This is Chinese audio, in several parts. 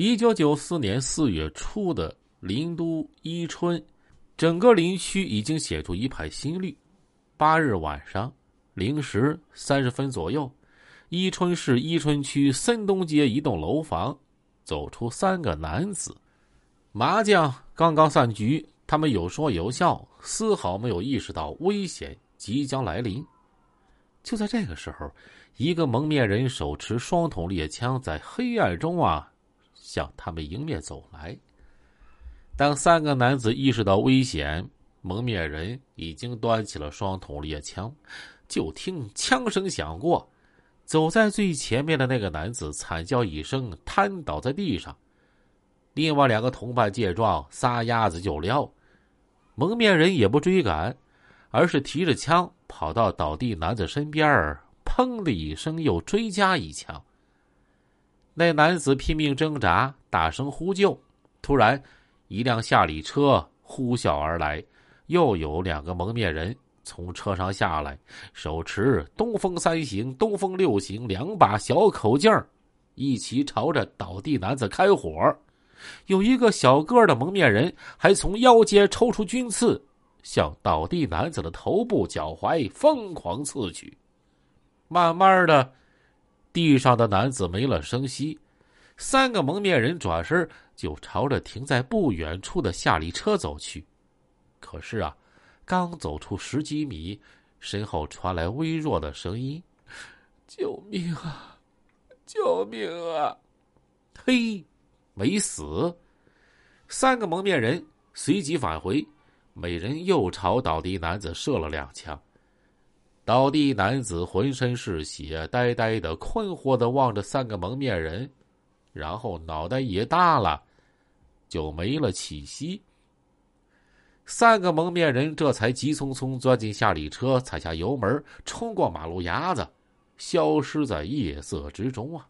一九九四年四月初的林都伊春，整个林区已经显出一派新绿。八日晚上零时三十分左右，伊春市伊春区森东街一栋楼房走出三个男子，麻将刚刚散局，他们有说有笑，丝毫没有意识到危险即将来临。就在这个时候，一个蒙面人手持双筒猎枪，在黑暗中啊，向他们迎面走来。当三个男子意识到危险，蒙面人已经端起了双筒猎枪。就听枪声响过，走在最前面的那个男子惨叫一声，瘫倒在地上。另外两个同伴见状，撒丫子就撩。蒙面人也不追赶，而是提着枪。跑到倒地男子身边，砰的一声，又追加一枪。那男子拼命挣扎，大声呼救。突然，一辆下里车呼啸而来，又有两个蒙面人从车上下来，手持“东风三型”“东风六型”两把小口径一起朝着倒地男子开火。有一个小个的蒙面人还从腰间抽出军刺。向倒地男子的头部、脚踝疯狂刺去，慢慢的，地上的男子没了声息。三个蒙面人转身就朝着停在不远处的夏利车走去。可是啊，刚走出十几米，身后传来微弱的声音：“救命啊！救命啊！”嘿，没死。三个蒙面人随即返回。每人又朝倒地男子射了两枪，倒地男子浑身是血，呆呆的、困惑的望着三个蒙面人，然后脑袋一大了，就没了气息。三个蒙面人这才急匆匆钻进夏利车，踩下油门，冲过马路牙子，消失在夜色之中啊！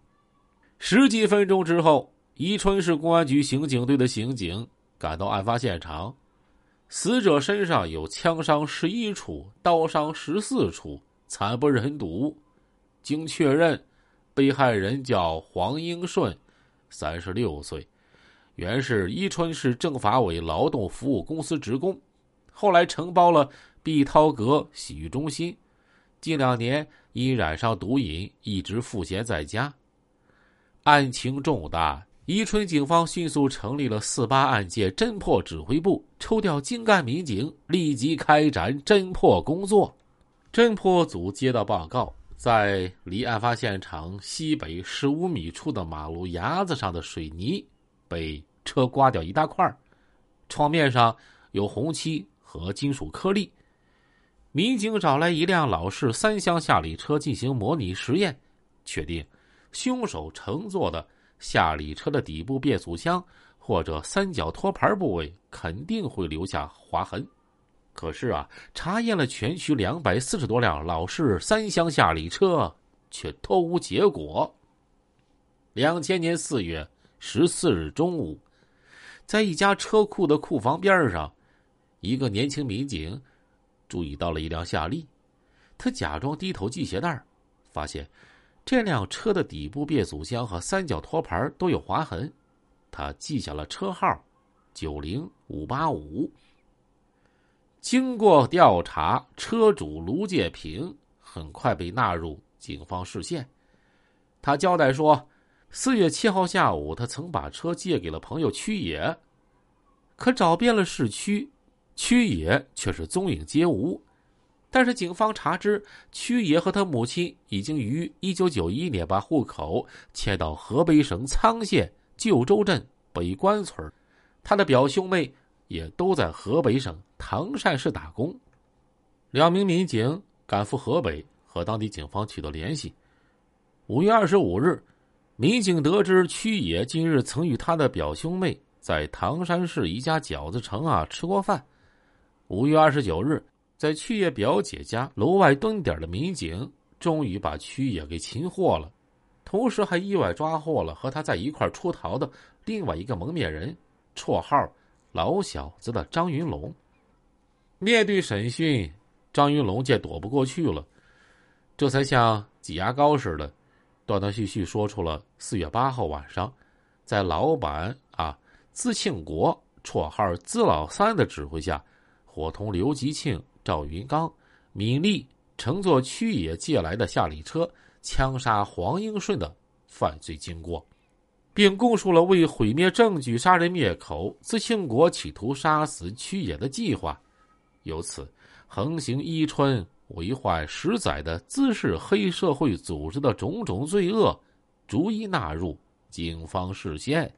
十几分钟之后，宜春市公安局刑警队的刑警赶到案发现场。死者身上有枪伤十一处，刀伤十四处，惨不忍睹。经确认，被害人叫黄英顺，三十六岁，原是伊春市政法委劳动服务公司职工，后来承包了碧涛阁洗浴中心。近两年因染上毒瘾，一直赋闲在家。案情重大。宜春警方迅速成立了四八案件侦破指挥部，抽调精干民警，立即开展侦破工作。侦破组接到报告，在离案发现场西北十五米处的马路牙子上的水泥被车刮掉一大块，窗面上有红漆和金属颗粒。民警找来一辆老式三厢夏利车进行模拟实验，确定凶手乘坐的。夏利车的底部变速箱或者三角托盘部位肯定会留下划痕，可是啊，查验了全区两百四十多辆老式三厢夏利车，却都无结果。两千年四月十四日中午，在一家车库的库房边上，一个年轻民警注意到了一辆夏利，他假装低头系鞋带发现。这辆车的底部变速箱和三角托盘都有划痕，他记下了车号：九零五八五。经过调查，车主卢建平很快被纳入警方视线。他交代说，四月七号下午，他曾把车借给了朋友曲野，可找遍了市区，曲野却是踪影皆无。但是警方查知，屈爷和他母亲已经于一九九一年把户口迁到河北省沧县旧州镇北关村，他的表兄妹也都在河北省唐山市打工。两名民警赶赴河北，和当地警方取得联系。五月二十五日，民警得知屈野近日曾与他的表兄妹在唐山市一家饺子城啊吃过饭。五月二十九日。在曲野表姐家楼外蹲点的民警，终于把曲野给擒获了，同时还意外抓获了和他在一块出逃的另外一个蒙面人，绰号“老小子”的张云龙。面对审讯，张云龙见躲不过去了，这才像挤牙膏似的，断断续续说出了四月八号晚上，在老板啊资庆国（绰号资老三）的指挥下，伙同刘吉庆、赵云刚、闵丽乘坐曲野借来的夏利车，枪杀黄英顺的犯罪经过，并供述了为毁灭证据、杀人灭口，自庆国企图杀死曲野的计划。由此，横行伊春、为患十载的滋事黑社会组织的种种罪恶，逐一纳入警方视线。